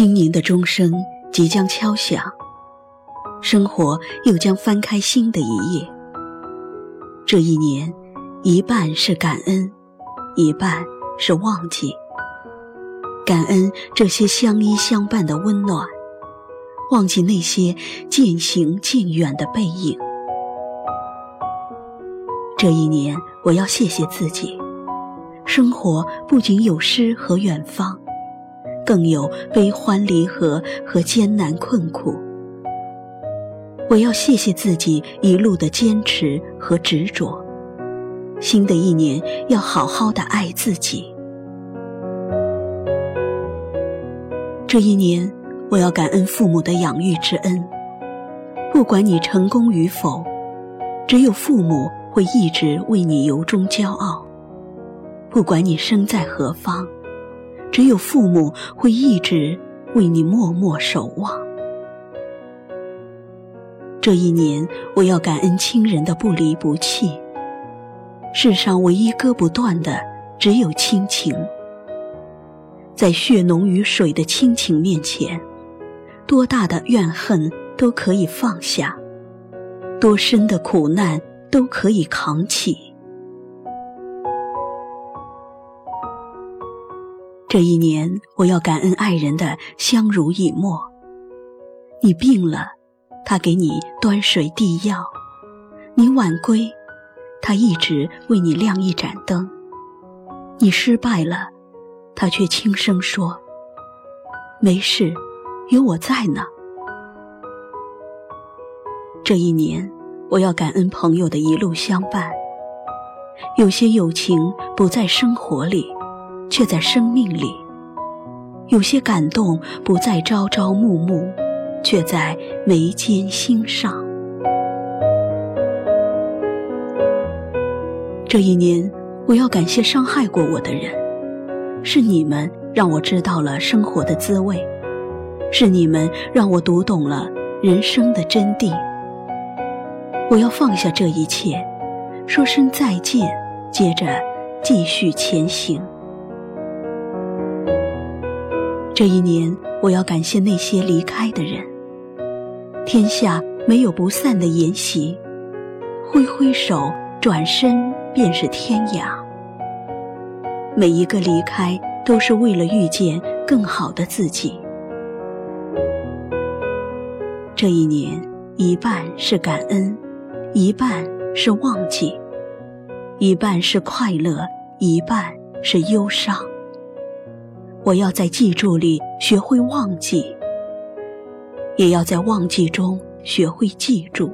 心灵的钟声即将敲响，生活又将翻开新的一页。这一年，一半是感恩，一半是忘记。感恩这些相依相伴的温暖，忘记那些渐行渐远的背影。这一年，我要谢谢自己，生活不仅有诗和远方。更有悲欢离合和艰难困苦。我要谢谢自己一路的坚持和执着。新的一年要好好的爱自己。这一年，我要感恩父母的养育之恩。不管你成功与否，只有父母会一直为你由衷骄傲。不管你身在何方。只有父母会一直为你默默守望。这一年，我要感恩亲人的不离不弃。世上唯一割不断的，只有亲情。在血浓于水的亲情面前，多大的怨恨都可以放下，多深的苦难都可以扛起。这一年，我要感恩爱人的相濡以沫。你病了，他给你端水递药；你晚归，他一直为你亮一盏灯；你失败了，他却轻声说：“没事，有我在呢。”这一年，我要感恩朋友的一路相伴。有些友情不在生活里。却在生命里，有些感动不再朝朝暮暮，却在眉间心上。这一年，我要感谢伤害过我的人，是你们让我知道了生活的滋味，是你们让我读懂了人生的真谛。我要放下这一切，说声再见，接着继续前行。这一年，我要感谢那些离开的人。天下没有不散的筵席，挥挥手，转身便是天涯。每一个离开，都是为了遇见更好的自己。这一年，一半是感恩，一半是忘记，一半是快乐，一半是忧伤。我要在记住里学会忘记，也要在忘记中学会记住。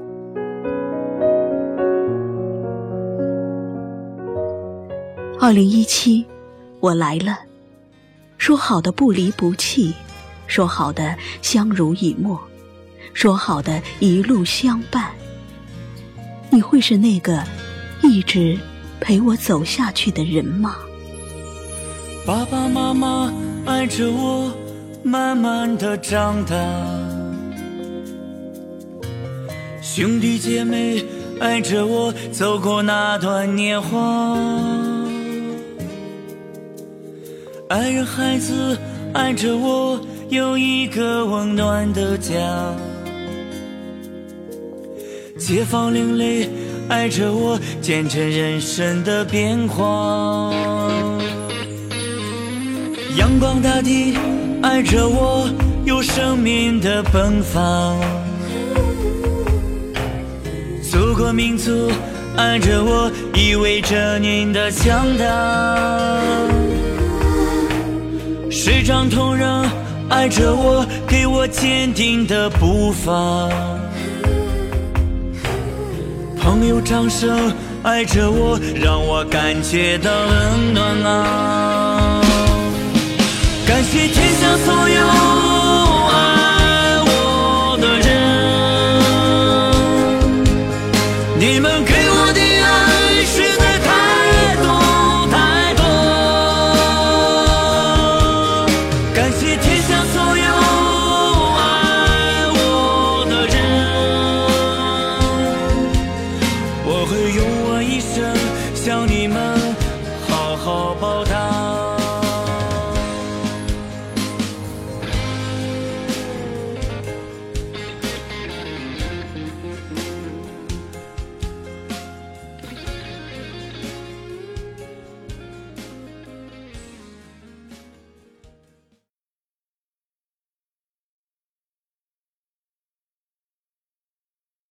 二零一七，我来了。说好的不离不弃，说好的相濡以沫，说好的一路相伴。你会是那个一直陪我走下去的人吗？爸爸妈妈爱着我，慢慢的长大。兄弟姐妹爱着我，走过那段年华。爱人孩子爱着我，有一个温暖的家。街坊邻里爱着我，见证人生的变化。阳光大地爱着我，有生命的奔放；祖国民族爱着我，意味着您的强大。师长同仁爱着我，给我坚定的步伐。朋友掌声爱着我，让我感觉到温暖啊。感谢天下所有